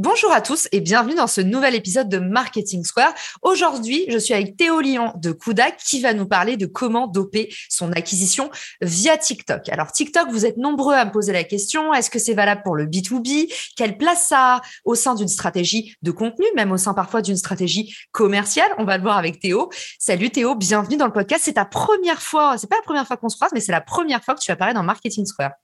Bonjour à tous et bienvenue dans ce nouvel épisode de Marketing Square. Aujourd'hui, je suis avec Théo Lyon de Kudak qui va nous parler de comment doper son acquisition via TikTok. Alors TikTok, vous êtes nombreux à me poser la question, est-ce que c'est valable pour le B2B Quelle place ça a au sein d'une stratégie de contenu, même au sein parfois d'une stratégie commerciale? On va le voir avec Théo. Salut Théo, bienvenue dans le podcast. C'est ta première fois, c'est pas la première fois qu'on se croise, mais c'est la première fois que tu apparais dans Marketing Square.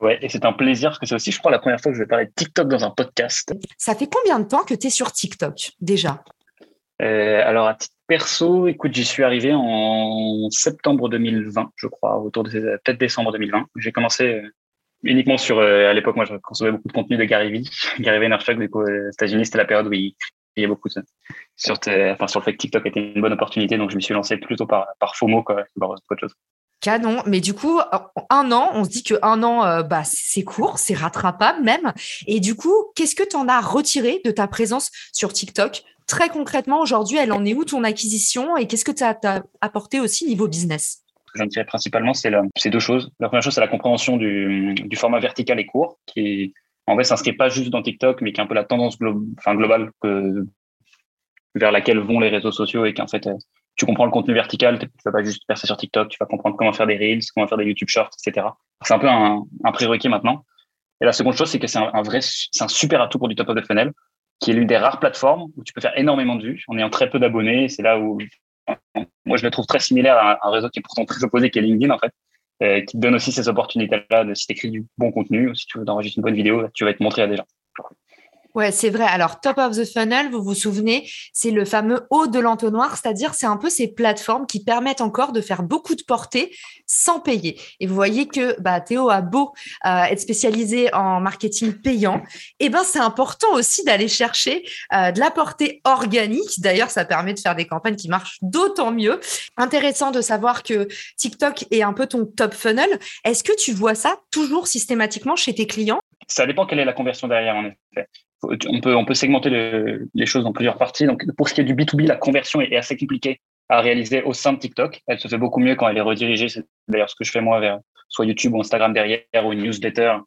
Ouais, et c'est un plaisir parce que c'est aussi, je crois, la première fois que je vais parler de TikTok dans un podcast. Ça fait combien de temps que tu es sur TikTok déjà? Euh, Alors, à titre perso, écoute, j'y suis arrivé en septembre 2020, je crois, autour de peut-être décembre 2020. J'ai commencé euh, uniquement sur, euh, à l'époque, moi, je consommais beaucoup de contenu de Gary Vee. Gary Vaynerchuk, du coup, aux États-Unis, c'était la période où il criait beaucoup sur, enfin, sur le fait que TikTok était une bonne opportunité. Donc, je me suis lancé plutôt par, par FOMO, quoi, qu'autre chose. Canon. Mais du coup, un an, on se dit que un an, euh, bah, c'est court, c'est rattrapable même. Et du coup, qu'est-ce que tu en as retiré de ta présence sur TikTok? Très concrètement, aujourd'hui, elle en est où ton acquisition? Et qu'est-ce que tu as, apporté aussi niveau business? Ce que j'en tirais principalement, c'est deux choses. La première chose, c'est la compréhension du, format vertical et court, qui en fait s'inscrit pas juste dans TikTok, mais qui est un peu la tendance globale vers laquelle vont les réseaux sociaux et qu'en fait, euh, tu comprends le contenu vertical, tu vas pas juste percer sur TikTok, tu vas comprendre comment faire des Reels, comment faire des YouTube Shorts, etc. C'est un peu un, un prérequis maintenant. Et la seconde chose, c'est que c'est un, vrai, c'est un super atout pour du top of the funnel, qui est l'une des rares plateformes où tu peux faire énormément de vues en ayant très peu d'abonnés. C'est là où, moi, je le trouve très similaire à un réseau qui est pourtant très opposé, qui est LinkedIn, en fait, euh, qui te donne aussi ces opportunités-là de si tu écris du bon contenu, si tu veux enregistrer une bonne vidéo, tu vas être montré à des gens. Ouais, c'est vrai. Alors, top of the funnel, vous vous souvenez, c'est le fameux haut de l'entonnoir, c'est-à-dire c'est un peu ces plateformes qui permettent encore de faire beaucoup de portée sans payer. Et vous voyez que bah, Théo a beau euh, être spécialisé en marketing payant, et eh ben c'est important aussi d'aller chercher euh, de la portée organique. D'ailleurs, ça permet de faire des campagnes qui marchent d'autant mieux. Intéressant de savoir que TikTok est un peu ton top funnel. Est-ce que tu vois ça toujours systématiquement chez tes clients? Ça dépend quelle est la conversion derrière, en effet on peut, segmenter les choses en plusieurs parties. Donc, pour ce qui est du B2B, la conversion est, assez compliquée à réaliser au sein de TikTok. Elle se fait beaucoup mieux quand elle est redirigée. C'est d'ailleurs ce que je fais moi vers soit YouTube ou Instagram derrière ou une newsletter.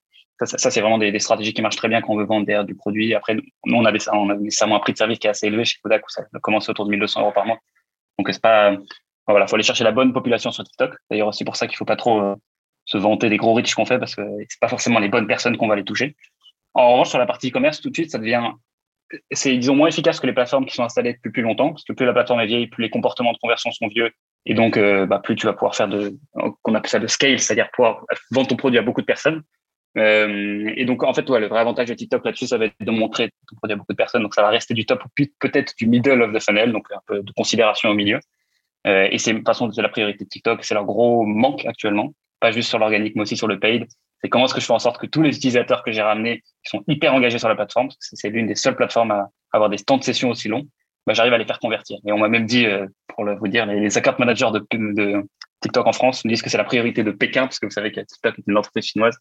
Ça, c'est vraiment des, stratégies qui marchent très bien quand on veut vendre derrière du produit. Après, on a, on nécessairement un prix de service qui est assez élevé chez Kodak où ça commence autour de 1200 euros par mois. Donc, c'est pas, voilà, faut aller chercher la bonne population sur TikTok. D'ailleurs, aussi pour ça qu'il faut pas trop euh, se vanter des gros riches qu'on fait parce que c'est pas forcément les bonnes personnes qu'on va les toucher. En revanche, sur la partie e-commerce, tout de suite, ça devient, c'est, disons, moins efficace que les plateformes qui sont installées depuis plus longtemps, parce que plus la plateforme est vieille, plus les comportements de conversion sont vieux, et donc, euh, bah, plus tu vas pouvoir faire de, qu'on appelle ça de scale, c'est-à-dire pouvoir vendre ton produit à beaucoup de personnes. Euh, et donc, en fait, le vrai avantage de TikTok là-dessus, ça va être de montrer ton produit à beaucoup de personnes. Donc, ça va rester du top, peut-être du middle of the funnel, donc un peu de considération au milieu. Euh, et c'est de façon c'est la priorité de TikTok, c'est leur gros manque actuellement, pas juste sur l'organique, mais aussi sur le paid c'est comment est-ce que je fais en sorte que tous les utilisateurs que j'ai ramenés, qui sont hyper engagés sur la plateforme, parce que c'est l'une des seules plateformes à avoir des temps de session aussi longs, bah, j'arrive à les faire convertir. Et on m'a même dit, euh, pour le, vous dire, les, les account managers de, TikTok en France me disent que c'est la priorité de Pékin, parce que vous savez que TikTok est une entreprise chinoise.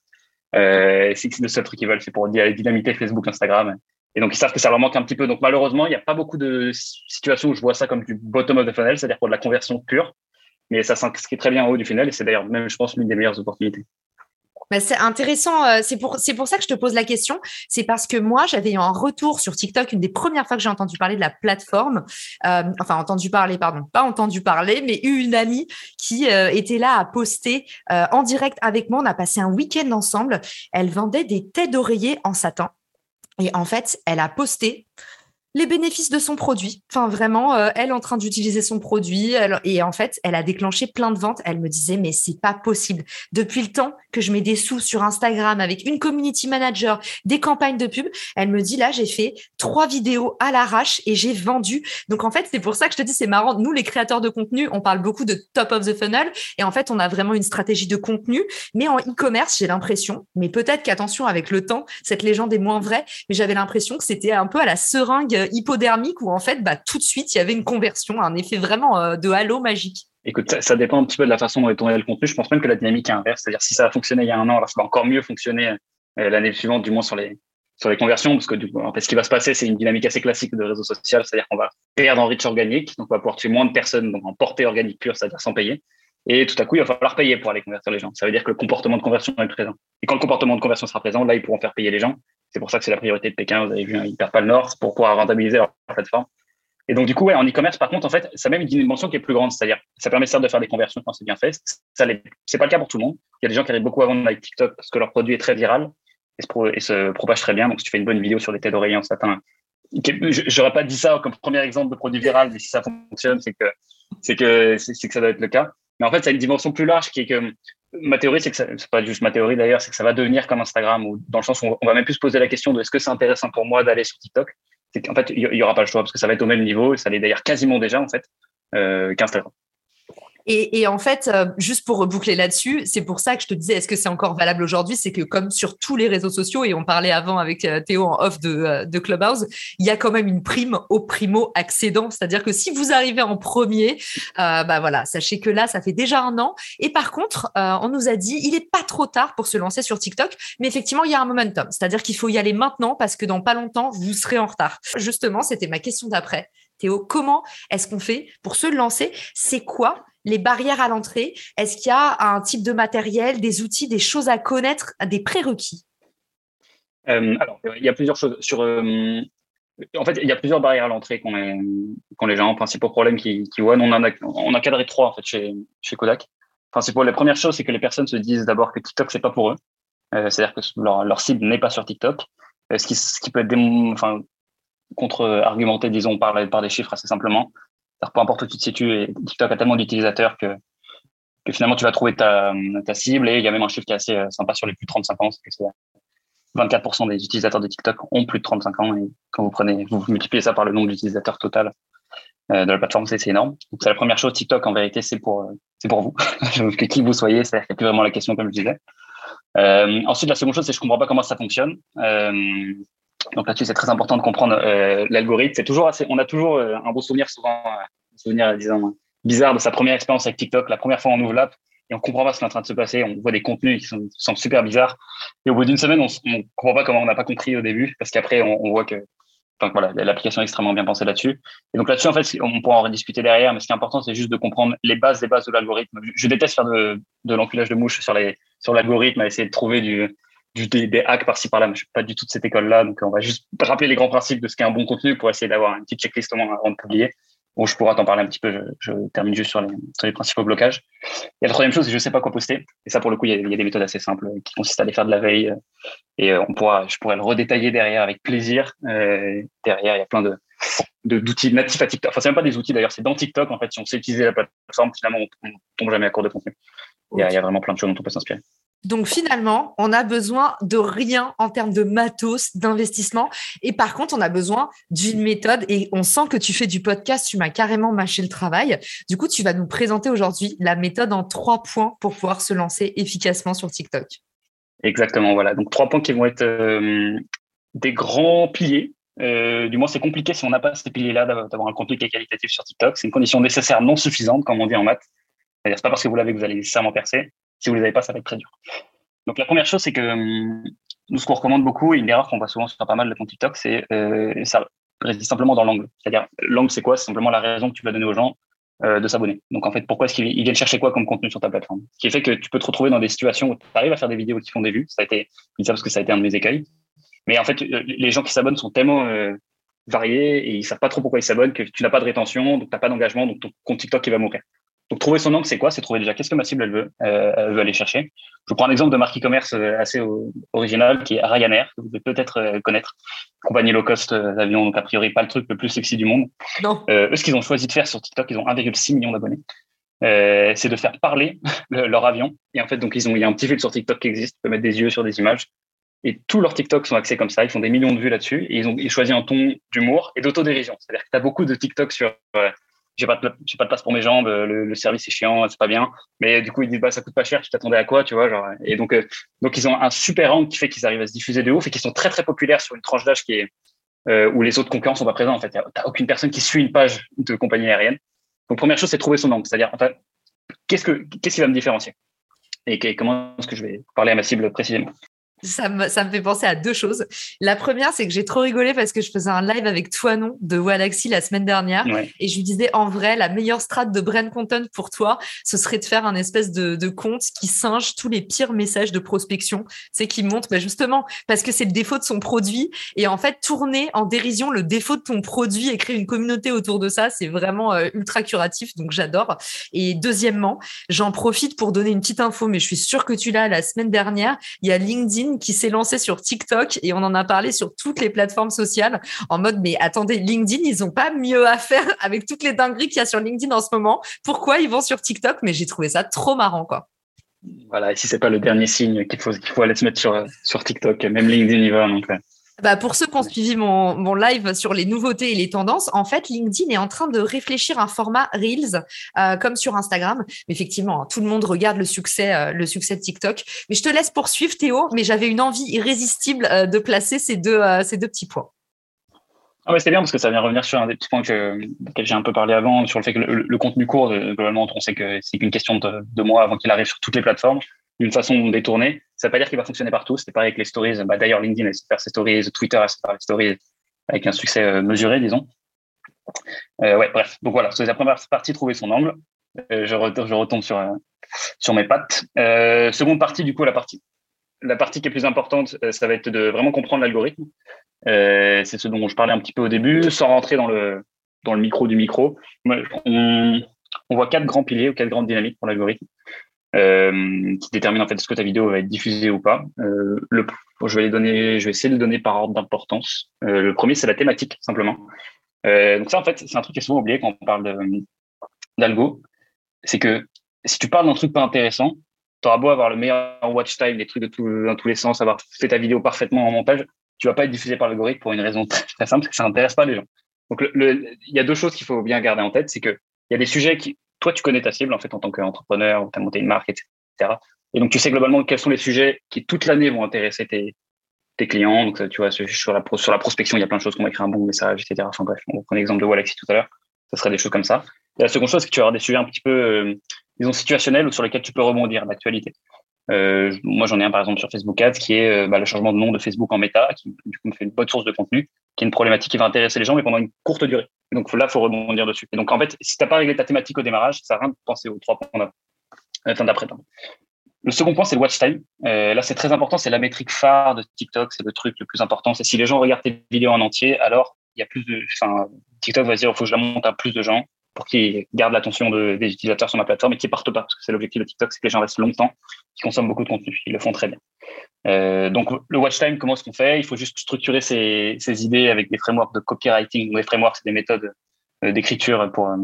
Euh, c'est le seul truc qu'ils veulent, c'est pour dynamiter Facebook, Instagram. Et donc, ils savent que ça leur manque un petit peu. Donc, malheureusement, il n'y a pas beaucoup de situations où je vois ça comme du bottom of the funnel, c'est-à-dire pour de la conversion pure. Mais ça s'inscrit très bien en haut du funnel et c'est d'ailleurs même, je pense, l'une des meilleures opportunités. Bah, c'est intéressant. Euh, c'est pour, c'est ça que je te pose la question. C'est parce que moi, j'avais eu un retour sur TikTok, une des premières fois que j'ai entendu parler de la plateforme. Euh, enfin, entendu parler, pardon, pas entendu parler, mais eu une amie qui euh, était là à poster en direct avec moi. On a passé un week-end ensemble. Elle vendait des têtes d'oreiller en satin. Et en fait, elle a posté les bénéfices de son produit. Enfin, vraiment, euh, elle en train d'utiliser son produit. et en fait, elle a déclenché plein de ventes. Elle me disait, mais c'est pas possible. Depuis le temps que je mets des sous sur Instagram avec une community manager, des campagnes de pub, elle me dit, là, j'ai fait trois vidéos à l'arrache et j'ai vendu. Donc, en fait, c'est pour ça que je te dis, c'est marrant. Nous, les créateurs de contenu, on parle beaucoup de top of the funnel. Et en fait, on a vraiment une stratégie de contenu. Mais en e-commerce, j'ai l'impression, mais peut-être qu'attention, avec le temps, cette légende est moins vraie, mais j'avais l'impression que c'était un peu à la seringue hypodermique où en fait, bah, tout de suite, il y avait une conversion, un effet vraiment euh, de halo magique Écoute, ça, dépend un petit peu de la façon dont est tourné le contenu. Je pense même que la dynamique est inverse. C'est-à-dire, si ça a fonctionné il y a un an, alors ça va encore mieux fonctionner euh, l'année suivante, du moins sur les, sur les conversions, parce que ce qui va se passer, c'est une dynamique assez classique de réseau social, c'est-à-dire qu'on va perdre en reach organique, donc on va pouvoir tuer moins de personnes, donc en portée organique pure, c'est-à-dire sans payer. Et tout à coup, il va falloir payer pour aller convertir les gens. Ça veut dire que le comportement de conversion est présent. Et quand le comportement de conversion sera présent, là, ils pourront faire payer les gens. C'est pour ça que c'est la priorité de Pékin. Vous avez vu, hein, ils perdent pas le Nord pour pouvoir rentabiliser leur plateforme. Et donc, du coup, en e-commerce, par contre, en fait, ça a même une dimension qui est plus grande. C'est-à-dire, ça permet certes de faire des conversions quand c'est bien fait. Ça c'est pas le cas pour tout le monde. Il y a des gens qui arrivent beaucoup à vendre avec TikTok parce que leur produit est très viral et se, propage très bien. Donc, si tu fais une bonne vidéo sur les têtes d'oreiller en satin, j'aurais pas dit ça comme premier exemple de produit viral, mais si ça fonctionne, c'est que, que, c'est que ça doit être le cas. Mais en fait, ça a une dimension plus large qui est que ma théorie, c'est que c'est pas juste ma théorie d'ailleurs, c'est que ça va devenir comme Instagram ou dans le sens où on va même plus se poser la question de est-ce que c'est intéressant pour moi d'aller sur TikTok. C'est qu'en fait, il y, aura pas le choix parce que ça va être au même niveau. Ça l'est d'ailleurs quasiment déjà en fait euh, qu'Instagram. Et, en fait, euh, juste pour reboucler là-dessus, c'est pour ça que je te disais, est-ce que c'est encore valable aujourd'hui? C'est que comme sur tous les réseaux sociaux, et on parlait avant avec euh, Théo en off de, euh, de Clubhouse, il y a quand même une prime au primo accédant. C'est-à-dire que si vous arrivez en premier, bah voilà, sachez que là, ça fait déjà un an. Et par contre, on nous a dit, il n'est pas trop tard pour se lancer sur TikTok, mais effectivement, il y a un momentum. C'est-à-dire qu'il faut y aller maintenant parce que dans pas longtemps, vous serez en retard. Justement, c'était ma question d'après. Théo, comment est-ce qu'on fait pour se lancer? C'est quoi les barrières à l'entrée Est-ce qu'il y a un type de matériel, des outils, des choses à connaître, des prérequis? Euh, Alors, il y a plusieurs choses. Sur, euh, en fait, il y a plusieurs barrières à l'entrée qu'ont les, gens. Principaux problèmes qui, qui voient. On, en a, on a cadré trois en fait chez, chez Kodak. Principaux, la première chose, c'est que les personnes se disent d'abord que TikTok, c'est pas pour eux. Euh, c'est-à-dire que leur, leur cible n'est pas sur TikTok. ce, qui, ce qui peut être enfin, contre-argumenté, disons, par, par des chiffres assez simplement peu importe où tu te situes, TikTok a tellement d'utilisateurs que, finalement tu vas trouver ta, cible. Et il y a même un chiffre qui est assez euh, sympa sur les plus de 35 ans, c'est que 24% des utilisateurs de TikTok ont plus de 35 ans. Et quand vous prenez, vous multipliez ça par le nombre d'utilisateurs total euh, de la plateforme, c'est énorme. Donc c'est la première chose. TikTok, en vérité, c'est pour, euh, vous. que qui vous soyez, c'est plus vraiment la question, comme je disais. Ensuite, la seconde chose, c'est que je comprends pas comment ça fonctionne. Donc là-dessus, c'est très important de comprendre euh, l'algorithme. C'est toujours assez, on a toujours euh, un beau souvenir, souvent euh, un souvenir, disons, bizarre de sa première expérience avec TikTok. La première fois, on ouvre l'app et on comprend pas ce qui est en train de se passer. On voit des contenus qui sont, sont super bizarres. Et au bout d'une semaine, on, on comprend pas comment on n'a pas compris au début, parce qu'après, on, on, voit que, enfin voilà, l'application est extrêmement bien pensée là-dessus. Et donc là-dessus, en fait, on pourra en rediscuter derrière, mais ce qui est important, c'est juste de comprendre les bases des bases de l'algorithme. Je déteste faire de, de l'enculage de mouche sur les, sur l'algorithme, essayer de trouver du, du, des, hacks par-ci par-là. Mais je suis pas du tout de cette école-là, donc on va juste rappeler les grands principes de ce qu'est un bon contenu pour essayer d'avoir une petite checklist au moins avant de publier. Bon, je pourrais t'en parler un petit peu. Je, termine juste sur les, sur les principaux blocages. Et la troisième chose, c'est je sais pas quoi poster. Et ça, pour le coup, il y, a, des méthodes assez simples qui consistent à aller faire de la veille. Et euh, on pourra, je pourrais le redétailler derrière avec plaisir. Euh, derrière, il y a plein de d'outils natifs à TikTok. Enfin, c'est même pas des outils d'ailleurs, c'est dans TikTok. En fait, si on sait utiliser la plateforme, finalement, on, on tombe jamais à court de contenu. Il y a vraiment plein de choses dont on peut s'inspirer. Donc finalement, on a besoin de rien en termes de matos, d'investissement. Et par contre, on a besoin d'une méthode. Et on sent que tu fais du podcast, tu m'as carrément mâché le travail. Du coup, tu vas nous présenter aujourd'hui la méthode en trois points pour pouvoir se lancer efficacement sur TikTok. Exactement, voilà. Donc trois points qui vont être euh, des grands piliers. Euh, du moins, c'est compliqué si on n'a pas ces piliers-là d'avoir un contenu qui est qualitatif sur TikTok. C'est une condition nécessaire non suffisante, comme on dit en maths. C'est-à-dire, c'est pas parce que vous l'avez que vous allez nécessairement percer. Si vous les avez pas, ça va être très dur. Donc la première chose, c'est que hum, nous, ce qu'on recommande beaucoup, et une erreur qu'on voit souvent sur pas mal de comptes TikTok, c'est euh, ça réside simplement dans l'angle. C'est-à-dire, l'angle, c'est quoi? C'est simplement la raison que tu vas donner aux gens euh, de s'abonner. Donc en fait, pourquoi est-ce qu'ils viennent chercher quoi comme contenu sur ta plateforme? Ce qui fait que tu peux te retrouver dans des situations où tu arrives à faire des vidéos qui font des vues. Ça a été, je parce que ça a été un de mes écueils. Mais en fait, euh, les gens qui s'abonnent sont tellement euh, variés et ils savent pas trop pourquoi ils s'abonnent que tu n'as pas de rétention, donc tu n'as pas d'engagement, donc ton compte TikTok il va mourir. Donc, trouver son angle, c'est quoi? C'est trouver déjà qu'est-ce que ma cible, elle veut, euh, elle veut aller chercher. Je vous prends un exemple de marque e-commerce euh, assez original qui est Ryanair, que vous devez peut-être euh, connaître. Compagnie low cost d'avion, donc a priori pas le truc le plus sexy du monde. Non. eux, ce qu'ils ont choisi de faire sur TikTok, ils ont 1,6 million d'abonnés. c'est de faire parler leur avion. Et en fait, donc, ils ont, il y a un petit fil sur TikTok qui existe. Tu peux mettre des yeux sur des images. Et tous leurs TikTok sont axés comme ça. Ils font des millions de vues là-dessus. Et ils ont ils choisi un ton d'humour et d'autodérision. C'est-à-dire que tu as beaucoup de TikTok sur j'ai pas de j'ai pas de place pour mes jambes, le, service est chiant, c'est pas bien. Mais du coup, ils disent bah ça coûte pas cher, tu t'attendais à quoi, tu vois, genre. Et donc euh, donc ils ont un super angle qui fait qu'ils arrivent à se diffuser de ouf et qu'ils sont très très populaires sur une tranche d'âge qui est euh, où les autres concurrents sont pas présents en fait. T'as aucune personne qui suit une page de compagnie aérienne. Donc première chose, c'est trouver son angle, c'est-à-dire qu'est-ce que qu'est-ce qui va me différencier? Et comment est-ce que je vais parler à ma cible précisément? Ça me, ça me fait penser à deux choses. La première, c'est que j'ai trop rigolé parce que je faisais un live avec Toinon de Walaxy la semaine dernière et je lui disais en vrai, la meilleure strate de brand content pour toi, ce serait de faire un espèce de, de compte qui singe tous les pires messages de prospection, c'est qui montre bah, justement parce que c'est le défaut de son produit et en fait tourner en dérision le défaut de ton produit et créer une communauté autour de ça, c'est vraiment euh, ultra curatif, donc j'adore. Et deuxièmement, j'en profite pour donner une petite info, mais je suis sûre que tu l'as la semaine dernière, il y a LinkedIn qui s'est lancé sur TikTok et on en a parlé sur toutes les plateformes sociales en mode mais attendez LinkedIn ils ont pas mieux à faire avec toutes les dingueries qu'il y a sur LinkedIn en ce moment. Pourquoi ils vont sur TikTok? Mais j'ai trouvé ça trop marrant quoi. Voilà, et si c'est pas le dernier signe qu'il faut qu'il faut aller se mettre sur sur TikTok, même LinkedIn y va donc. Bah pour ceux qui ont suivi mon, mon, live sur les nouveautés et les tendances, en fait, LinkedIn est en train de réfléchir un format Reels euh, comme sur Instagram. Mais effectivement, hein, tout le monde regarde le succès, euh, le succès de TikTok. Mais je te laisse poursuivre, Théo. Mais j'avais une envie irrésistible euh, de placer ces deux, ces deux petits points. Ah ouais, c'est bien parce que ça vient revenir sur un des petits points que, j'ai un peu parlé avant, sur le fait que le, contenu court, globalement, on sait que c'est qu'une question de, de mois avant qu'il arrive sur toutes les plateformes d'une façon détournée. Ça ne veut pas dire qu'il va fonctionner partout. C'était pareil avec les stories. Bah, D'ailleurs, LinkedIn a faire ses stories, Twitter a faire les stories avec un succès euh, mesuré, disons. Euh, ouais, bref. Donc voilà, c'est la première partie, trouver son angle. Euh, je, retombe, sur, mes pattes. seconde partie, du coup, la partie. La partie qui est plus importante, ça va être de vraiment comprendre l'algorithme. c'est ce dont je parlais un petit peu au début, sans rentrer dans le, dans le micro du micro. On, on voit quatre grands piliers ou quatre grandes dynamiques pour l'algorithme. Euh, qui détermine en fait est-ce que ta vidéo va être diffusée ou pas. Euh, je vais essayer de le donner par ordre d'importance. Euh, le premier, c'est la thématique simplement. Donc ça, en fait, c'est un truc qui est souvent oublié quand on parle d'algo, c'est que si tu parles d'un truc pas intéressant, tu auras beau avoir le meilleur watch time, des trucs de dans tous les sens, avoir fait ta vidéo parfaitement en montage, tu vas pas être diffusé par l'algorithme pour une raison très, très simple, c'est que ça n'intéresse pas les gens. Donc, il y a deux choses qu'il faut bien garder en tête, c'est que il y a des sujets qui, toi, tu connais ta cible en fait en tant qu'entrepreneur, tu as monté une marque, etc. Et donc, tu sais globalement quels sont les sujets qui toute l'année vont intéresser tes, clients. Donc, tu vois, sur la, sur la prospection, il y a plein de choses qu'on va écrire un bon message, etc. Enfin bref, on prend l'exemple de Walaxy tout à l'heure. Ça serait des choses comme ça. Et la seconde chose, c'est que tu auras des sujets un petit peu, euh, disons, situationnels ou sur lesquels tu peux rebondir d'actualité. Euh, moi, j'en ai un par exemple sur Facebook Ads qui est euh, bah, le changement de nom de Facebook en Meta, qui me fait une bonne source de contenu, qui est une problématique qui va intéresser les gens, mais pendant une courte durée. Donc là, il faut rebondir dessus. Et donc en fait, si tu n'as pas réglé ta thématique au démarrage, ça sert à rien de penser aux trois points d'après. Le second point, c'est le watch time. Euh, là, c'est très important. C'est la métrique phare de TikTok. C'est le truc le plus important. C'est si les gens regardent tes vidéos en entier, alors il y a plus de. Enfin, TikTok va dire il faut que je la monte à plus de gens pour qu'ils gardent l'attention de, des utilisateurs sur ma plateforme et qu'ils partent pas. Parce que c'est l'objectif de TikTok, c'est que les gens restent longtemps, qu'ils consomment beaucoup de contenu. Ils le font très bien. Euh, donc, le watch time, comment est-ce qu'on fait? Il faut juste structurer ces, idées avec des frameworks de copywriting. Les frameworks, c'est des méthodes euh, d'écriture pour, euh,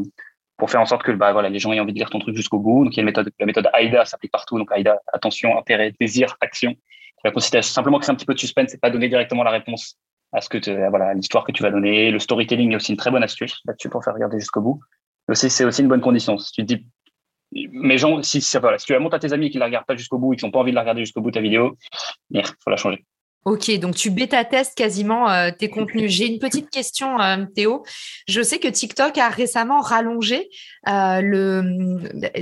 pour faire en sorte que bah, voilà, les gens aient envie de lire ton truc jusqu'au bout. Donc, méthode, la méthode AIDA s'applique partout. Donc, AIDA, attention, intérêt, désir, action. Ça va consister à simplement créer un petit peu de suspense et pas donner directement la réponse à ce que voilà l'histoire que tu vas donner. Le storytelling est aussi une très bonne astuce là-dessus pour faire regarder jusqu'au bout. C'est aussi une bonne condition. Si tu dis mais gens, si, si tu la montres à tes amis qui la regardent pas jusqu'au bout et qui n'ont pas envie de la regarder jusqu'au bout ta vidéo, il faut la changer. Ok, donc tu bêta-testes quasiment euh, tes contenus. J'ai une petite question, euh, Théo. Je sais que TikTok a récemment rallongé euh,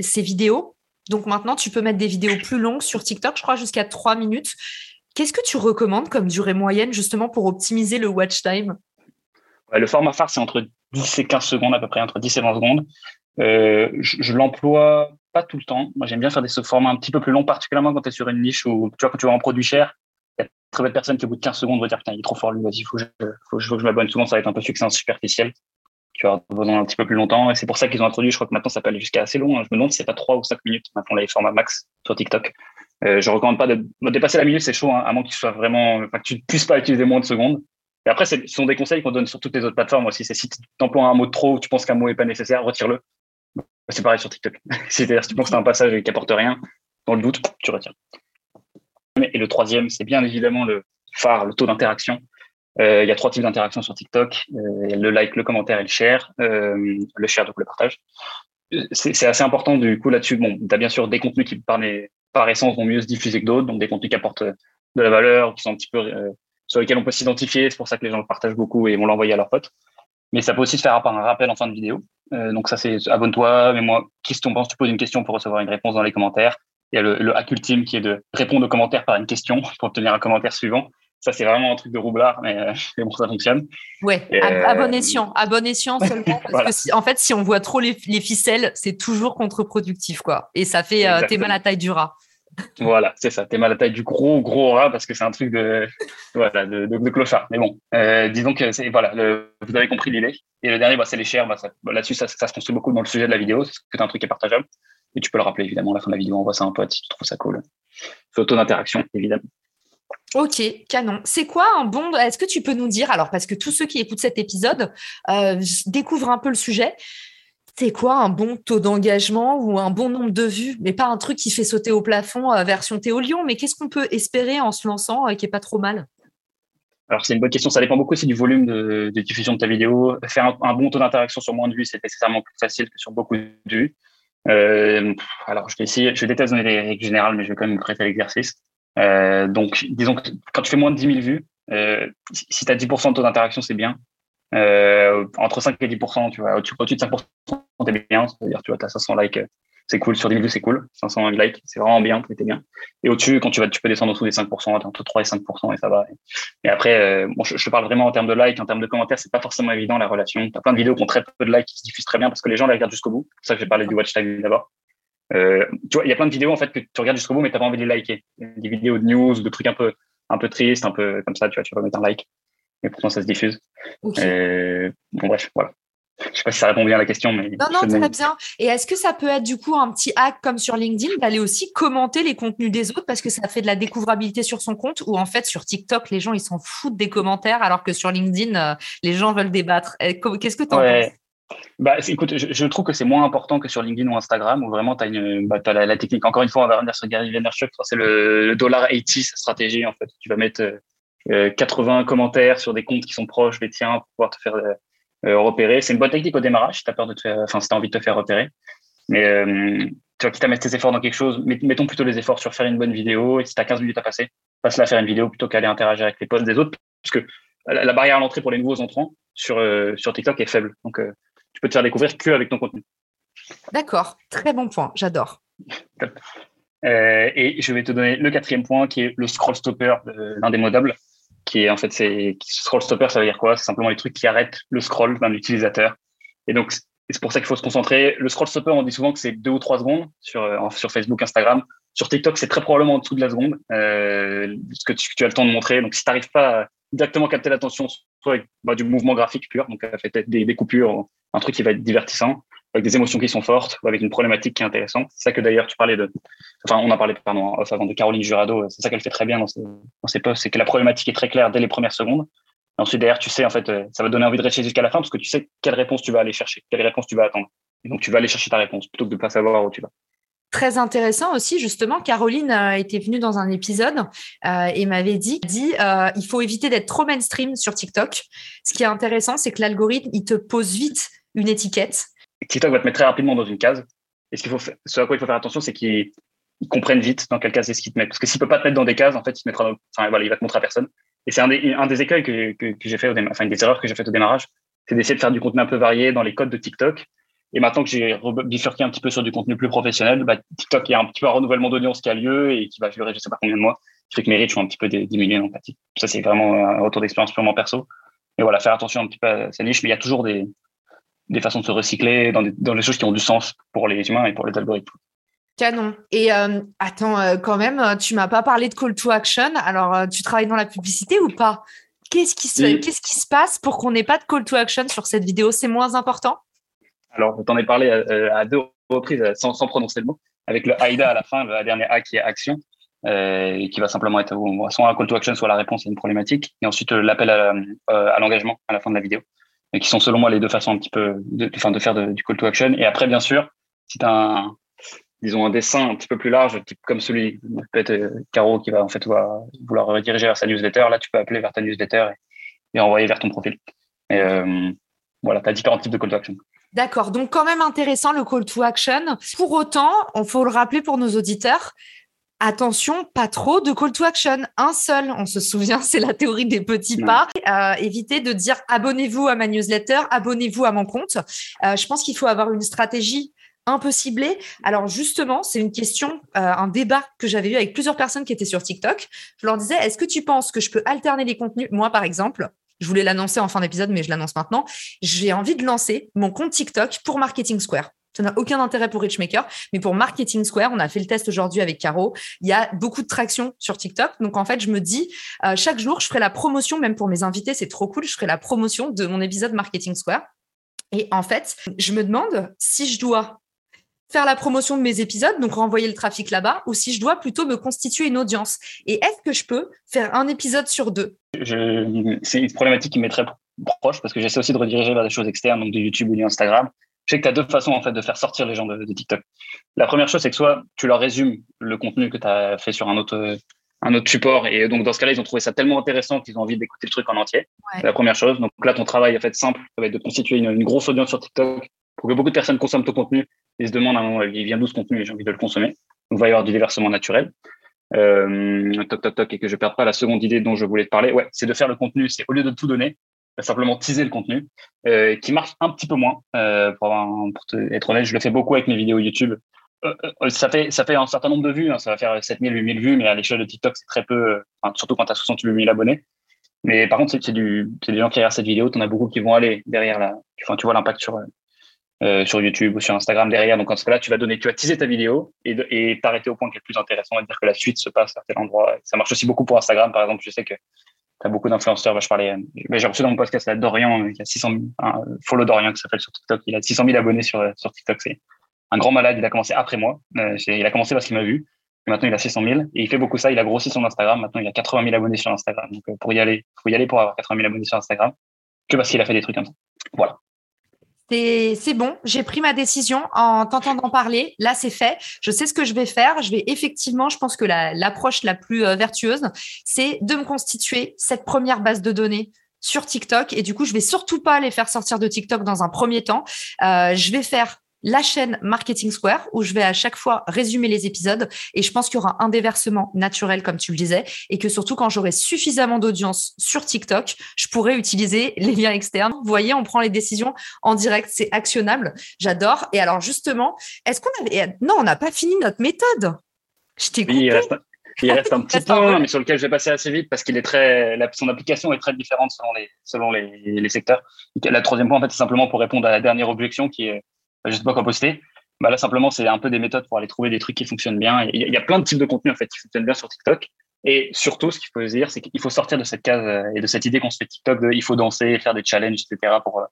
ses vidéos. Donc maintenant, tu peux mettre des vidéos plus longues sur TikTok, je crois jusqu'à 3 minutes. Qu'est-ce que tu recommandes comme durée moyenne justement pour optimiser le watch time? Le format phare, c'est entre 10 et 15 secondes à peu près, entre 10 et 20 secondes. Euh, je, je l'emploie pas tout le temps. Moi, j'aime bien faire des formats un petit peu plus longs, particulièrement quand tu es sur une niche où, tu vois, quand tu vas en produit cher, il y a très belle personne qui, au bout de 15 secondes, va dire, putain, il est trop fort, lui, vas-y, je, faut, que je m'abonne. Souvent, ça va être un peu succinct, superficiel. tu as besoin un petit peu plus longtemps. Et c'est pour ça qu'ils ont introduit, je crois que maintenant ça peut aller jusqu'à assez long. Hein. Je me demande si c'est pas 3 ou 5 minutes maintenant les formats max sur TikTok. Euh, je recommande pas de, dépasser la minute, c'est chaud, hein, à moins qu'il soit vraiment, enfin, que tu ne puisses pas utiliser moins de secondes. Et après, ce sont des conseils qu'on donne sur toutes les autres plateformes aussi. C'est si tu emploies un mot de trop tu penses qu'un mot est pas nécessaire, retire-le. C'est pareil sur TikTok. C'est-à-dire, si tu penses que c'est un passage qui apporte rien, dans le doute, tu retires. Et le troisième, c'est bien évidemment le phare, le taux d'interaction. Euh, il y a trois types d'interactions sur TikTok euh, le like, le commentaire et le share. Euh, le share, donc le partage. C'est assez important du coup là-dessus. Bon, tu as bien sûr des contenus qui, par essence, vont mieux se diffuser que d'autres, donc des contenus qui apportent de la valeur, qui sont un petit peu sur lesquels on peut s'identifier. C'est pour ça que les gens le partagent beaucoup et vont l'envoyer à leurs potes. Mais ça peut aussi se faire par un rappel en fin de vidéo. donc ça, c'est abonne-toi, mais moi, qu'est-ce que tu penses Tu poses une question pour recevoir une réponse dans les commentaires. Il y a le, le hack ultime qui est de répondre aux commentaires par une question pour obtenir un commentaire suivant. Ça, c'est vraiment un truc de roublard, mais, euh, bon, ça fonctionne. Ouais, à, bon escient, à bon escient seulement. Parce que en fait, si on voit trop les, ficelles, c'est toujours contre-productif, quoi. Et ça fait euh, t'es mal à la taille du rat. Voilà, c'est ça. T'es mal à la taille du gros, gros rat parce que c'est un truc de, voilà, de, clochard. Mais bon, euh, disons que c'est, voilà, vous avez compris l'idée. Et le dernier, bah, c'est les chers. Bah, bah, là-dessus, ça, se construit beaucoup dans le sujet de la vidéo. C'est un truc qui est partageable. Et tu peux le rappeler, évidemment, à la fin de la vidéo. On voit ça un pote si tu trouves ça cool. Photo d'interaction, évidemment. Ok, canon. C'est quoi un bon Est-ce que tu peux nous dire alors parce que tous ceux qui écoutent cet épisode euh, découvrent un peu le sujet. C'est quoi un bon taux d'engagement ou un bon nombre de vues? Mais pas un truc qui fait sauter au plafond euh, version Théo Lyon. Mais qu'est-ce qu'on peut espérer en se lançant euh, qui est pas trop mal? Alors, c'est une bonne question. Ça dépend beaucoup aussi du volume de, diffusion de ta vidéo. Faire un, bon taux d'interaction sur moins de vues, c'est nécessairement plus facile que sur beaucoup de vues. alors, je vais essayer, je déteste donner des règles générales, mais je vais quand même me prêter l'exercice. Euh, donc, disons que quand tu fais moins de 10 000 vues, euh, si tu as 10% de taux d'interaction, c'est bien. Euh, entre 5 et 10%, tu vois, au-dessus de 5%, t'es bien. C'est-à-dire, tu vois, as 500 likes, c'est cool. Sur 10 000 vues, c'est cool. 500 likes, c'est vraiment bien, t'es bien. Et au-dessus, quand tu vas, tu peux descendre en dessous des 5%, entre 3 et 5%, et ça va. Et après, euh, bon, je, te parle vraiment en termes de likes, en termes de commentaires, c'est pas forcément évident, la relation. T'as plein de vidéos qui ont très peu de likes, qui se diffusent très bien parce que les gens les regardent jusqu'au bout. C'est ça que j'ai parlé du watch time d'abord. Euh, tu vois, il y a plein de vidéos en fait que tu regardes jusqu'au bout, mais tu pas envie de les liker. Des vidéos de news, de trucs un peu, un peu tristes, un peu comme ça, tu vois, tu vas mettre un like. Et pourtant, ça se diffuse. Euh, bon, bref, voilà. Je sais pas si ça répond bien à la question, mais. Non, non, très bien. Et est-ce que ça peut être du coup un petit hack comme sur LinkedIn d'aller aussi commenter les contenus des autres parce que ça fait de la découvrabilité sur son compte ou en fait sur TikTok, les gens ils s'en foutent des commentaires alors que sur LinkedIn, euh, les gens veulent débattre. Qu'est-ce que tu en penses? Bah, écoute, je, trouve que c'est moins important que sur LinkedIn ou Instagram où vraiment tu as, bah, la, technique. Encore une fois, on va revenir sur Gary Vaynerchuk. C'est le, dollar 80 stratégie en fait. Tu vas mettre 80 euh, commentaires sur des comptes qui sont proches des tiens pour pouvoir te faire euh, euh, repérer. C'est une bonne technique au démarrage si tu as peur de te faire, enfin, si as envie de te faire repérer. Mais tu vois, quitte à mettre tes efforts dans quelque chose, mettons plutôt les efforts sur faire une bonne vidéo. Et si tu as 15 minutes à passer, passe-la à faire une vidéo plutôt qu'aller interagir avec les posts des autres. Parce que la, barrière à l'entrée pour les nouveaux entrants sur, sur TikTok est faible. Donc, tu peux te faire découvrir que avec ton contenu. D'accord, très bon point, j'adore. Et je vais te donner le quatrième point qui est le scroll stopper l'indémodable. Qui est en fait, c'est scroll stopper, ça veut dire quoi? C'est simplement les trucs qui arrêtent le scroll d'un utilisateur. Et donc, c'est pour ça qu'il faut se concentrer. Le scroll stopper, on dit souvent que c'est deux ou trois secondes sur, euh, sur Facebook, Instagram. Sur TikTok, c'est très probablement en dessous de la seconde, euh, ce que tu, as le temps de montrer. Donc, si tu n'arrives pas à directement capter l'attention, soit avec bah, du mouvement graphique pur, donc fait des, des coupures, un truc qui va être divertissant, avec des émotions qui sont fortes, ou avec une problématique qui est intéressante. C'est ça que d'ailleurs tu parlais de, enfin on en parlait pardon avant de Caroline Jurado, c'est ça qu'elle fait très bien dans ses, posts, c'est que la problématique est très claire dès les premières secondes. ensuite derrière tu sais en fait, ça va donner envie de rester jusqu'à la fin parce que tu sais quelle réponse tu vas aller chercher, quelle réponse tu vas attendre. Et donc tu vas aller chercher ta réponse plutôt que de pas savoir où tu vas très intéressant aussi, justement. Caroline euh, était venue dans un épisode euh, et m'avait dit, dit euh, il faut éviter d'être trop mainstream sur TikTok. Ce qui est intéressant, c'est que l'algorithme, il te pose vite une étiquette. TikTok va te mettre très rapidement dans une case. Et ce, qu'il faut ce à quoi il faut faire attention, c'est qu'il comprenne vite dans quelle case est-ce qu'il te met. Parce que s'il peut pas te mettre dans des cases, en fait, il, mettra enfin, voilà, il va te montrer à personne. Et c'est un des, écueils que, que, j'ai fait, au enfin, une des erreurs que j'ai fait au démarrage, c'est d'essayer de faire du contenu un peu varié dans les codes de TikTok et maintenant que j'ai bifurqué un petit peu sur du contenu plus professionnel, bah, TikTok, il y a un petit peu un renouvellement d'audience qui a lieu et qui va durer je sais pas combien de mois, qui fait que mes un petit peu diminué en empathie. Ça, c'est vraiment un retour d'expérience purement perso. Mais voilà, faire attention un petit peu à sa niche, mais il y a toujours des, des façons de se recycler dans, des, dans les choses qui ont du sens pour les humains et pour les algorithmes. Canon. Et euh, attends, euh, quand même, tu m'as pas parlé de call to action. Alors, euh, tu travailles dans la publicité ou pas? Qu'est-ce qui, se, qu'est-ce qui se passe pour qu'on n'ait pas de call to action sur cette vidéo? C'est moins important? Alors, je t'en ai parlé à, deux reprises sans, sans, prononcer le mot, avec le AIDA à la fin, la dernière A qui est action, euh, et qui va simplement être soit un call to action, soit la réponse à une problématique, et ensuite l'appel à, à l'engagement à la fin de la vidéo et qui sont selon moi les deux façons un petit peu de, de faire du call to action. Et après, bien sûr, si tu as un, disons, un dessin un petit peu plus large, type comme celui, peut-être euh, Caro qui va en fait vouloir rediriger vers sa newsletter, là, tu peux appeler vers ta newsletter et, envoyer vers ton profil. Et euh, voilà, tu as différents types de call to action. D'accord, donc quand même intéressant le call to action. Pour autant, il faut le rappeler pour nos auditeurs, attention, pas trop de call to action. Un seul, on se souvient, c'est la théorie des petits pas. Euh, éviter de dire abonnez-vous à ma newsletter, abonnez-vous à mon compte. Euh, je pense qu'il faut avoir une stratégie un peu ciblée. Alors justement, c'est une question, euh, un débat que j'avais eu avec plusieurs personnes qui étaient sur TikTok. Je leur disais, est-ce que tu penses que je peux alterner les contenus? Moi, par exemple, je voulais l'annoncer en fin d'épisode, mais je l'annonce maintenant. J'ai envie de lancer mon compte TikTok pour Marketing Square. Ça n'a aucun intérêt pour Richmaker, mais pour Marketing Square, on a fait le test aujourd'hui avec Caro. Il y a beaucoup de traction sur TikTok. Donc, en fait, je me dis, euh, chaque jour, je ferai la promotion, même pour mes invités, c'est trop cool, je ferai la promotion de mon épisode Marketing Square. Et en fait, je me demande si je dois faire la promotion de mes épisodes, donc renvoyer le trafic là-bas, ou si je dois plutôt me constituer une audience. Et est-ce que je peux faire un épisode sur deux? C'est une problématique qui m'est très proche parce que j'essaie aussi de rediriger vers des choses externes, donc de YouTube ou d'Instagram. Je sais que tu as deux façons en fait de faire sortir les gens de, TikTok. La première chose, c'est que soit tu leur résumes le contenu que tu as fait sur un autre, un autre support, et donc dans ce cas-là, ils ont trouvé ça tellement intéressant qu'ils ont envie d'écouter le truc en entier. C'est la première chose. Donc là, ton travail en fait simple, ça va être de constituer une, une, grosse audience sur TikTok pour que beaucoup de personnes consomment ton contenu et se demandent à un moment, il vient d'où ce contenu et j'ai envie de le consommer. Donc il va y avoir du déversement naturel. Euh, toc toc toc et que je perde pas la seconde idée dont je voulais te parler. Ouais, c'est de faire le contenu. C'est au lieu de tout donner, simplement teaser le contenu, euh, qui marche un petit peu moins. Euh, pour, être honnête, je le fais beaucoup avec mes vidéos YouTube. Euh, euh, ça fait ça fait un certain nombre de vues, hein, ça va faire 7000, 8000 vues, mais à l'échelle de TikTok, c'est très peu, surtout quand tu as 68 000 abonnés. Mais par contre, c'est du, des gens qui regardent cette vidéo, tu en as beaucoup qui vont aller derrière là. Enfin, tu vois l'impact sur, euh, sur YouTube ou sur Instagram derrière. Donc, en ce cas-là, tu vas donner, tu vas teaser ta vidéo et, et t'arrêter au point qui est le plus intéressant et dire que la suite se passe à tel endroit. Ça marche aussi beaucoup pour Instagram, par exemple. Je sais que tu as beaucoup d'influenceurs. je parlais, j'ai reçu dans mon podcast là, Dorian, qui a 600 000, un follow Dorian qui s'appelle sur TikTok. Il a 600 000 abonnés sur, sur TikTok. C'est un grand malade. Il a commencé après moi. Euh, il a commencé parce qu'il m'a vu. Et maintenant, il a 600 000 et il fait beaucoup ça. Il a grossi son Instagram. Maintenant, il a 80 000 abonnés sur Instagram. Donc, euh, pour y aller, faut y aller pour avoir 80 000 abonnés sur Instagram que parce qu'il a fait des trucs comme ça. Voilà. C'est bon, j'ai pris ma décision en t'entendant parler. Là, c'est fait. Je sais ce que je vais faire. Je vais effectivement, je pense que l'approche la, plus euh, vertueuse, c'est de me constituer cette première base de données sur TikTok. Et du coup, je vais surtout pas les faire sortir de TikTok dans un premier temps. Euh, je vais faire la chaîne Marketing Square où je vais à chaque fois résumer les épisodes et je pense qu'il y aura un déversement naturel comme tu le disais et que surtout quand j'aurai suffisamment d'audience sur TikTok, je pourrai utiliser les liens externes. Vous voyez, on prend les décisions en direct, c'est actionnable. J'adore. Et alors justement, est-ce qu'on avait non, on n'a pas fini notre méthode. Je t'ai il reste, il reste un petit point, mais sur lequel je vais passer assez vite parce qu'il est très, son application est très différente selon les, selon les, les secteurs. La troisième point, en fait, c'est simplement pour répondre à la dernière objection qui est je sais pas quoi poster. Bah là, simplement, c'est un peu des méthodes pour aller trouver des trucs qui fonctionnent bien. Il y, a plein de types de contenus, en fait, qui fonctionnent bien sur TikTok. Et surtout, ce qu'il faut dire, c'est qu'il faut sortir de cette case euh, et de cette idée qu'on se fait TikTok de il faut danser, faire des challenges, etc. pour, euh,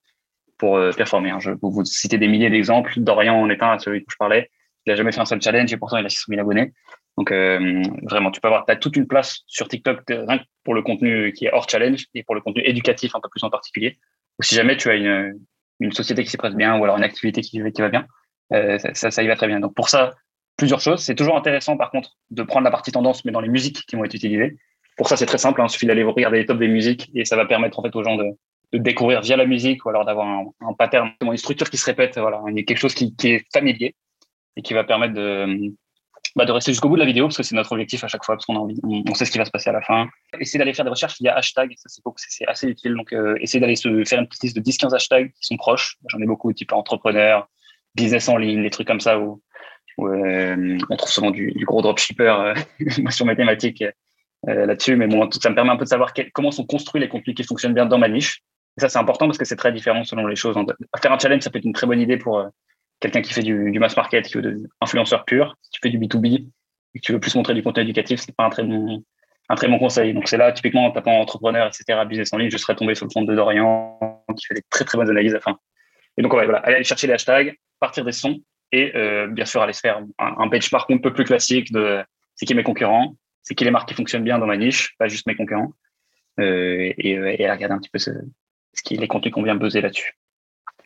euh, performer. Hein. Je peux vous citer des milliers d'exemples. Dorian en est un, celui dont je parlais. Il a jamais fait un seul challenge et pourtant il a 600 000 abonnés. Donc vraiment, tu peux avoir as toute une place sur TikTok rien que pour le contenu qui est hors challenge et pour le contenu éducatif un peu plus en particulier. Ou si jamais tu as une, une société qui s'y prête bien ou alors une activité qui, va bien, euh, ça, y va très bien. Donc pour ça, plusieurs choses. C'est toujours intéressant par contre de prendre la partie tendance, mais dans les musiques qui vont être utilisées. Pour ça, c'est très simple. Hein. Il suffit d'aller regarder les tops des musiques et ça va permettre en fait aux gens de, de découvrir via la musique ou alors d'avoir un, pattern, une structure qui se répète. Voilà, quelque chose qui est familier et qui va permettre de, bah, de rester jusqu'au bout de la vidéo parce que c'est notre objectif à chaque fois parce qu'on a envie, on, sait ce qui va se passer à la fin. Essayer d'aller faire des recherches via hashtag, ça c'est assez utile. Donc euh, essayer d'aller se faire une petite liste de 10-15 hashtags qui sont proches. J'en ai beaucoup, type entrepreneur, business en ligne, les trucs comme ça où, euh, on trouve souvent du, gros dropshipper euh, sur mathématiques euh, là-dessus. Mais bon, ça me permet un peu de savoir comment sont construits les contenus qui fonctionnent bien dans ma niche. Et ça c'est important parce que c'est très différent selon les choses. Faire un challenge, ça peut être une très bonne idée pour quelqu'un qui fait du, mass market, qui veut de influenceur pur, si tu fais du B2B et que tu veux plus montrer du contenu éducatif, c'est pas un très bon, conseil. Donc c'est là, typiquement, en tapant entrepreneur, etc., business en ligne, je serais tombé sur le compte de Dorian, qui fait des très très bonnes analyses. Enfin, et donc voilà, aller chercher les hashtags, partir des sons, et euh, bien sûr aller se faire un, un benchmark un peu plus classique de c'est qui mes concurrents, c'est qui les marques qui fonctionnent bien dans ma niche, pas juste mes concurrents, euh, et, et, regarder un petit peu ce, ce qui les contenus qu'on vient buzzer là-dessus.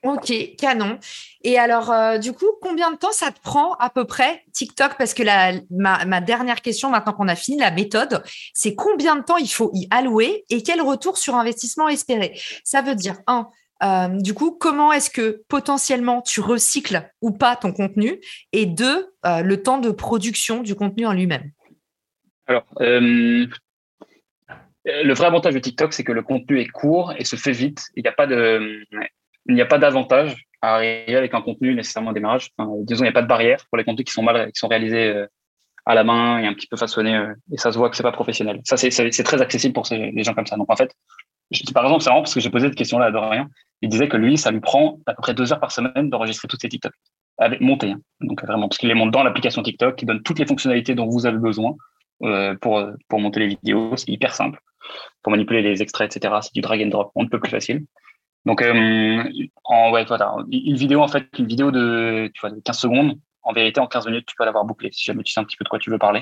Ok, canon. Et alors, euh, du coup, combien de temps ça te prend à peu près TikTok? Parce que la, ma, dernière question, maintenant qu'on a fini la méthode, c'est combien de temps il faut y allouer et quel retour sur investissement espérer? Ça veut dire, un, euh, du coup, comment est-ce que potentiellement tu recycles ou pas ton contenu? Et deux, euh, le temps de production du contenu en lui-même Alors, le vrai avantage de TikTok, c'est que le contenu est court et se fait vite. Il n'y a pas de, il n'y a pas d'avantage à arriver avec un contenu nécessairement au démarrage. disons, il n'y a pas de barrière pour les contenus qui sont mal, qui sont réalisés à la main et un petit peu façonnés et ça se voit que c'est pas professionnel. Ça, c'est très accessible pour ces, les gens comme ça. Donc, en fait, par exemple, c'est marrant parce que j'ai posé cette question-là à Dorian. Il disait que lui, ça lui prend à peu près deux heures par semaine d'enregistrer toutes ses TikTok. Avec hein. donc vraiment, parce qu'il les monte dans l'application TikTok, qui donne toutes les fonctionnalités dont vous avez besoin euh, pour, pour monter les vidéos. C'est hyper simple. Pour manipuler les extraits, etc., c'est du drag and drop, on ne peut plus facile. Donc, euh, en, ouais, voilà, une vidéo, en fait, une vidéo de, tu vois, de 15 secondes, en vérité, en 15 minutes, tu peux l'avoir bouclée, si jamais tu sais un petit peu de quoi tu veux parler.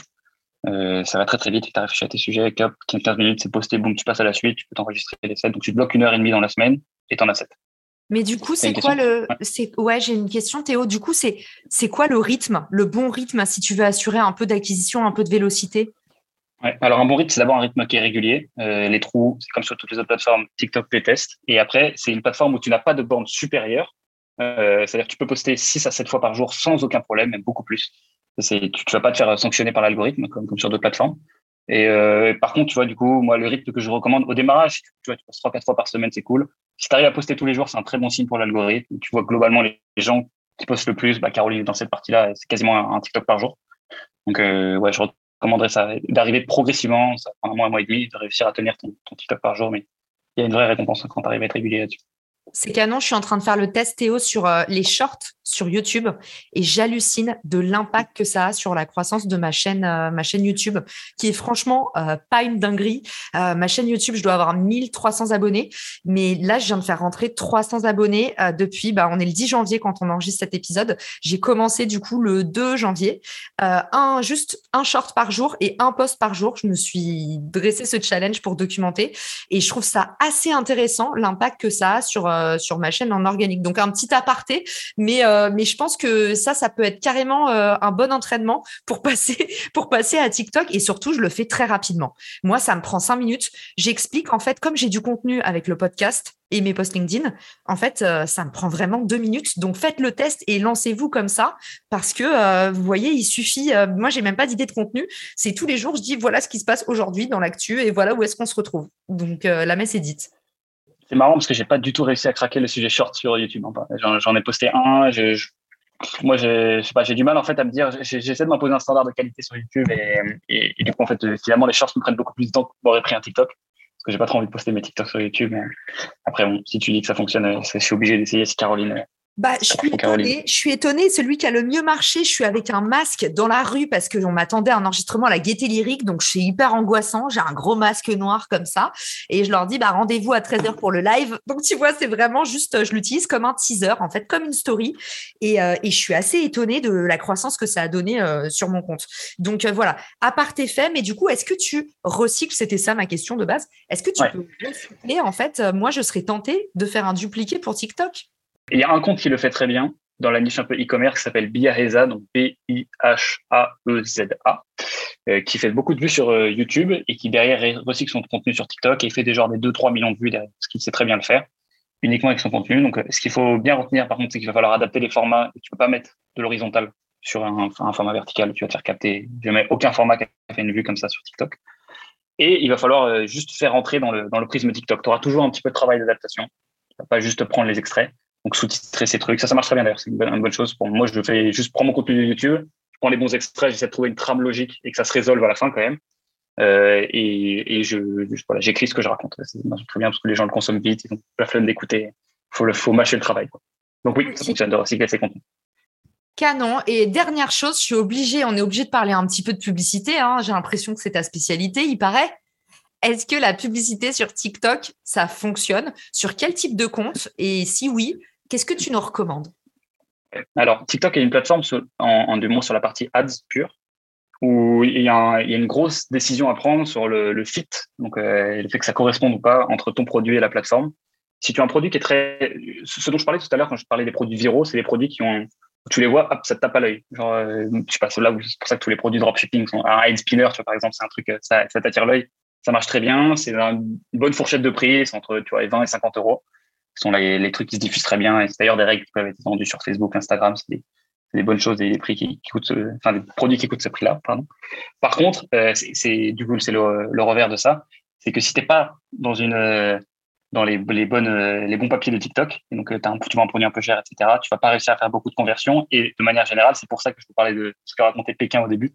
Euh, ça va très très vite, tu as réfléchi à tes sujets, hop, 15 minutes, c'est posté, boum, tu passes à la suite, tu peux t'enregistrer les sets. Donc tu te bloques une heure et demie dans la semaine et t'en as sept. Mais du coup, c'est quoi le. Ouais, ouais j'ai une question, Théo. Du coup, c'est c'est quoi le rythme, le bon rythme si tu veux assurer un peu d'acquisition, un peu de vélocité? Alors un bon rythme, c'est d'abord un rythme qui est régulier. Euh, les trous, c'est comme sur toutes les autres plateformes, TikTok les teste. Et après, c'est une plateforme où tu n'as pas de borne supérieure. Euh, c'est-à-dire que tu peux poster 6 à 7 fois par jour sans aucun problème, même beaucoup plus. Tu, tu vas pas te faire sanctionner par l'algorithme comme, sur d'autres plateformes. Et euh, par contre, tu vois, du coup, moi, le rythme que je recommande au démarrage, tu vois, tu passes trois, quatre fois par semaine, c'est cool. Si tu arrives à poster tous les jours, c'est un très bon signe pour l'algorithme. Tu vois globalement les gens qui postent le plus, bah, Caroline dans cette partie-là, c'est quasiment un, TikTok par jour. Donc, ouais, je recommanderais ça, d'arriver progressivement, ça prend un mois, un mois et demi, de réussir à tenir ton, ton TikTok par jour, mais il y a une vraie récompense quand tu arrives à être régulier là-dessus. C'est canon, je suis en train de faire le test Théo sur euh, les shorts sur YouTube et j'hallucine de l'impact que ça a sur la croissance de ma chaîne, euh, ma chaîne YouTube, qui est franchement euh, pas une dinguerie. ma chaîne YouTube, je dois avoir 1300 abonnés, mais là, je viens de faire rentrer 300 abonnés depuis, bah, on est le 10 janvier quand on enregistre cet épisode. J'ai commencé du coup le 2 janvier, un juste un short par jour et un post par jour. Je me suis dressé ce challenge pour documenter et je trouve ça assez intéressant l'impact que ça a sur euh, sur ma chaîne en organique. Donc un petit aparté, mais euh, mais je pense que ça, ça peut être carrément euh, un bon entraînement pour passer à TikTok et surtout je le fais très rapidement. Moi, ça me prend cinq minutes. J'explique en fait comme j'ai du contenu avec le podcast et mes posts LinkedIn, en fait, ça me prend vraiment deux minutes. Donc, faites le test et lancez-vous comme ça parce que, vous voyez, il suffit. moi, j'ai même pas d'idée de contenu. C'est tous les jours, je dis voilà ce qui se passe aujourd'hui dans l'actu et voilà où est-ce qu'on se retrouve. Donc, la messe est dite. C'est marrant parce que j'ai pas du tout réussi à craquer le sujet short sur YouTube. J'en ai posté un. moi, j'ai du mal en fait à me dire. J'essaie de m'imposer un standard de qualité sur YouTube et, du coup, en fait, finalement, les shorts me prennent beaucoup plus de temps que m'aurait pris un TikTok parce que j'ai pas trop envie de poster mes TikToks sur YouTube. après, bon, si tu dis que ça fonctionne, je suis obligé d'essayer. Si Caroline bah, je suis étonnée. Je suis étonnée. Celui qui a le mieux marché, je suis avec un masque dans la rue parce que on m'attendait à un enregistrement à la gaieté lyrique. Donc, je suis hyper angoissant. J'ai un gros masque noir comme ça. Et je leur dis, bah, rendez-vous à 13h pour le live. Donc, tu vois, c'est vraiment juste, je l'utilise comme un teaser, en fait, comme une story. Et, euh, et je suis assez étonnée de la croissance que ça a donné euh, sur mon compte. Donc, euh, voilà. À part tes faits, mais du coup, est-ce que tu recycles? C'était ça ma question de base. Est-ce que tu peux recycler? En fait, moi, je serais tentée de faire un dupliqué pour TikTok il y a un compte qui le fait très bien dans la niche un peu e-commerce qui s'appelle Biaheza, donc B-I-H-A-E-Z-A, euh, qui fait beaucoup de vues sur euh, YouTube et qui derrière recycle son contenu sur TikTok et fait des genres des 2-3 millions de vues derrière, ce qu'il sait très bien le faire, uniquement avec son contenu. Donc, euh, ce qu'il faut bien retenir par contre, c'est qu'il va falloir adapter les formats. Tu peux pas mettre de l'horizontal sur un, format vertical, tu vas te faire capter. Je mets aucun format qui a fait une vue comme ça sur TikTok. Et il va falloir juste faire rentrer dans le, dans le prisme TikTok. Tu auras toujours un petit peu de travail d'adaptation. Tu vas pas juste prendre les extraits donc sous-titrer ces trucs. Ça, ça marche très bien d'ailleurs. C'est une, bonne chose. Pour moi, je fais juste prendre mon contenu de YouTube, je prends les bons extraits, j'essaie de trouver une trame logique et que ça se résolve à la fin quand même. Euh, et, et je, voilà, j'écris ce que je raconte. Ça marche très bien parce que les gens le consomment vite, ils ont la flemme d'écouter. Faut le, faut mâcher le travail. Quoi. Donc oui, ça fonctionne de recycler ces contenus. Canon. Et dernière chose, je suis obligée, on est obligé de parler un petit peu de publicité. Hein. J'ai l'impression que c'est ta spécialité, il paraît. Est-ce que la publicité sur TikTok, ça fonctionne? Sur quel type de compte? Et si oui, qu'est-ce que tu nous recommandes? Alors, TikTok est une plateforme en, en deux mots sur la partie ads pure, où il y, a une grosse décision à prendre sur le, fit, donc euh, le fait que ça corresponde ou pas entre ton produit et la plateforme. Si tu as un produit qui est très, ce dont je parlais tout à l'heure quand je parlais des produits viraux, c'est des produits qui ont tu les vois, hop, ça te tape à l'œil. Genre, euh, je sais pas, c'est là où c'est pour ça que tous les produits dropshipping sont un head spinner, tu vois, par exemple, c'est un truc, euh, ça, ça t'attire l'œil. Ça marche très bien. C'est une bonne fourchette de prix. C'est entre, tu vois, 20 et 50 euros. Sont les, trucs qui se diffusent très bien. Et c'est d'ailleurs des règles qui peuvent être vendues sur Facebook, Instagram. C'est des, des, bonnes choses et des prix qui, coûtent, enfin, des produits qui coûtent ce prix-là, pardon. Par contre, euh, c'est, du coup, c'est le, revers de ça. C'est que si t'es pas dans une, dans les, bonnes, euh, les bons papiers de TikTok. Et donc, euh, as un, tu vends un produit un peu cher, etc. Tu vas pas réussir à faire beaucoup de conversions. Et de manière générale, c'est pour ça que je vous parlais de ce qu'a raconté Pékin au début.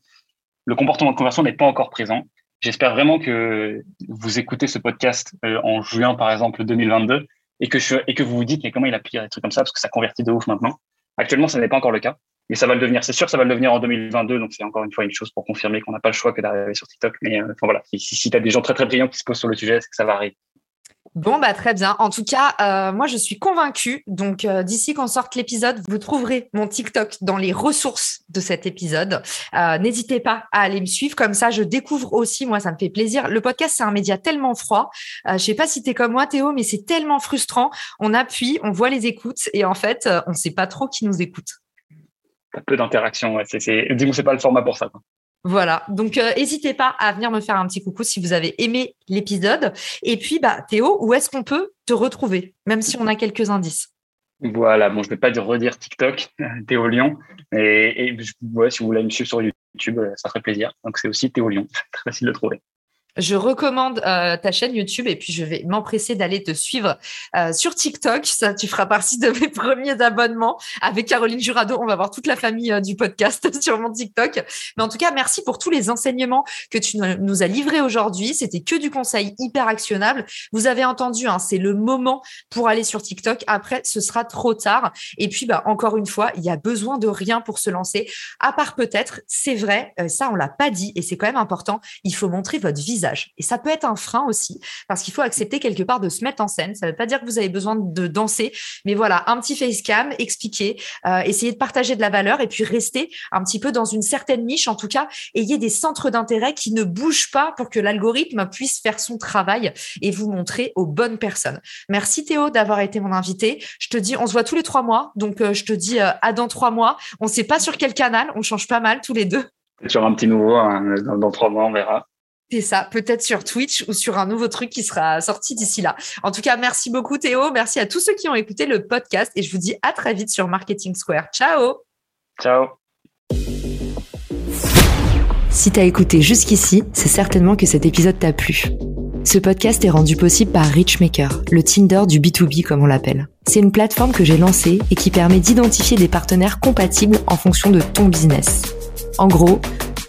Le comportement de conversion n'est pas encore présent. J'espère vraiment que vous écoutez ce podcast euh, en juin, par exemple, 2022, et que, je, et que vous vous dites, mais comment il a pu dire des trucs comme ça, parce que ça convertit de ouf maintenant. Actuellement, ça n'est pas encore le cas, mais ça va le devenir. C'est sûr, ça va le devenir en 2022, donc c'est encore une fois une chose pour confirmer qu'on n'a pas le choix que d'arriver sur TikTok. Mais enfin, voilà, si, si tu as des gens très très brillants qui se posent sur le sujet, c'est que ça va arriver? Bon, bah très bien. En tout cas, euh, moi, je suis convaincue. Donc, euh, d'ici qu'on sorte l'épisode, vous trouverez mon TikTok dans les ressources de cet épisode. Euh, n'hésitez pas à aller me suivre. Comme ça, je découvre aussi, moi, ça me fait plaisir. Le podcast, c'est un média tellement froid. je sais pas si tu es comme moi, Théo, mais c'est tellement frustrant. On appuie, on voit les écoutes et en fait, on sait pas trop qui nous écoute. Peu d'interaction. Ouais. C'est, c'est... C'est pas le format pour ça. Voilà, donc euh, n'hésitez pas à venir me faire un petit coucou si vous avez aimé l'épisode. Et puis, bah, Théo, où est-ce qu'on peut te retrouver, même si on a quelques indices? Voilà, bon, je ne vais pas dire redire TikTok, Théo Lyon. Et, si vous voulez me suivre sur YouTube, euh, ça ferait plaisir. Donc, c'est aussi Théo Lyon, très facile de trouver. Je recommande euh, ta chaîne YouTube et puis je vais m'empresser d'aller te suivre euh, sur TikTok. Ça, tu feras partie de mes premiers abonnements avec Caroline Jurado. On va voir toute la famille euh, du podcast sur mon TikTok. Mais en tout cas, merci pour tous les enseignements que tu nous as livrés aujourd'hui. C'était que du conseil hyper actionnable. Vous avez entendu, hein, c'est le moment pour aller sur TikTok. Après, ce sera trop tard. Et puis, bah, encore une fois, il y a besoin de rien pour se lancer, à part peut-être, c'est vrai, ça on l'a pas dit et c'est quand même important. Il faut montrer votre visage et ça peut être un frein aussi, parce qu'il faut accepter quelque part de se mettre en scène. Ça ne veut pas dire que vous avez besoin de danser, mais voilà, un petit face cam, expliquer, euh, essayer de partager de la valeur et puis rester un petit peu dans une certaine niche. En tout cas, ayez des centres d'intérêt qui ne bougent pas pour que l'algorithme puisse faire son travail et vous montrer aux bonnes personnes. Merci Théo d'avoir été mon invité. Je te dis, on se voit tous les trois mois, donc euh, je te dis euh, à dans trois mois. On ne sait pas sur quel canal, on change pas mal tous les deux. Sur un petit nouveau, hein, dans trois mois, on verra. C'est ça, peut-être sur Twitch ou sur un nouveau truc qui sera sorti d'ici là. En tout cas, merci beaucoup Théo, merci à tous ceux qui ont écouté le podcast et je vous dis à très vite sur Marketing Square. Ciao Ciao Si t'as écouté jusqu'ici, c'est certainement que cet épisode t'a plu. Ce podcast est rendu possible par Richmaker, le Tinder du B2B comme on l'appelle. C'est une plateforme que j'ai lancée et qui permet d'identifier des partenaires compatibles en fonction de ton business. En gros,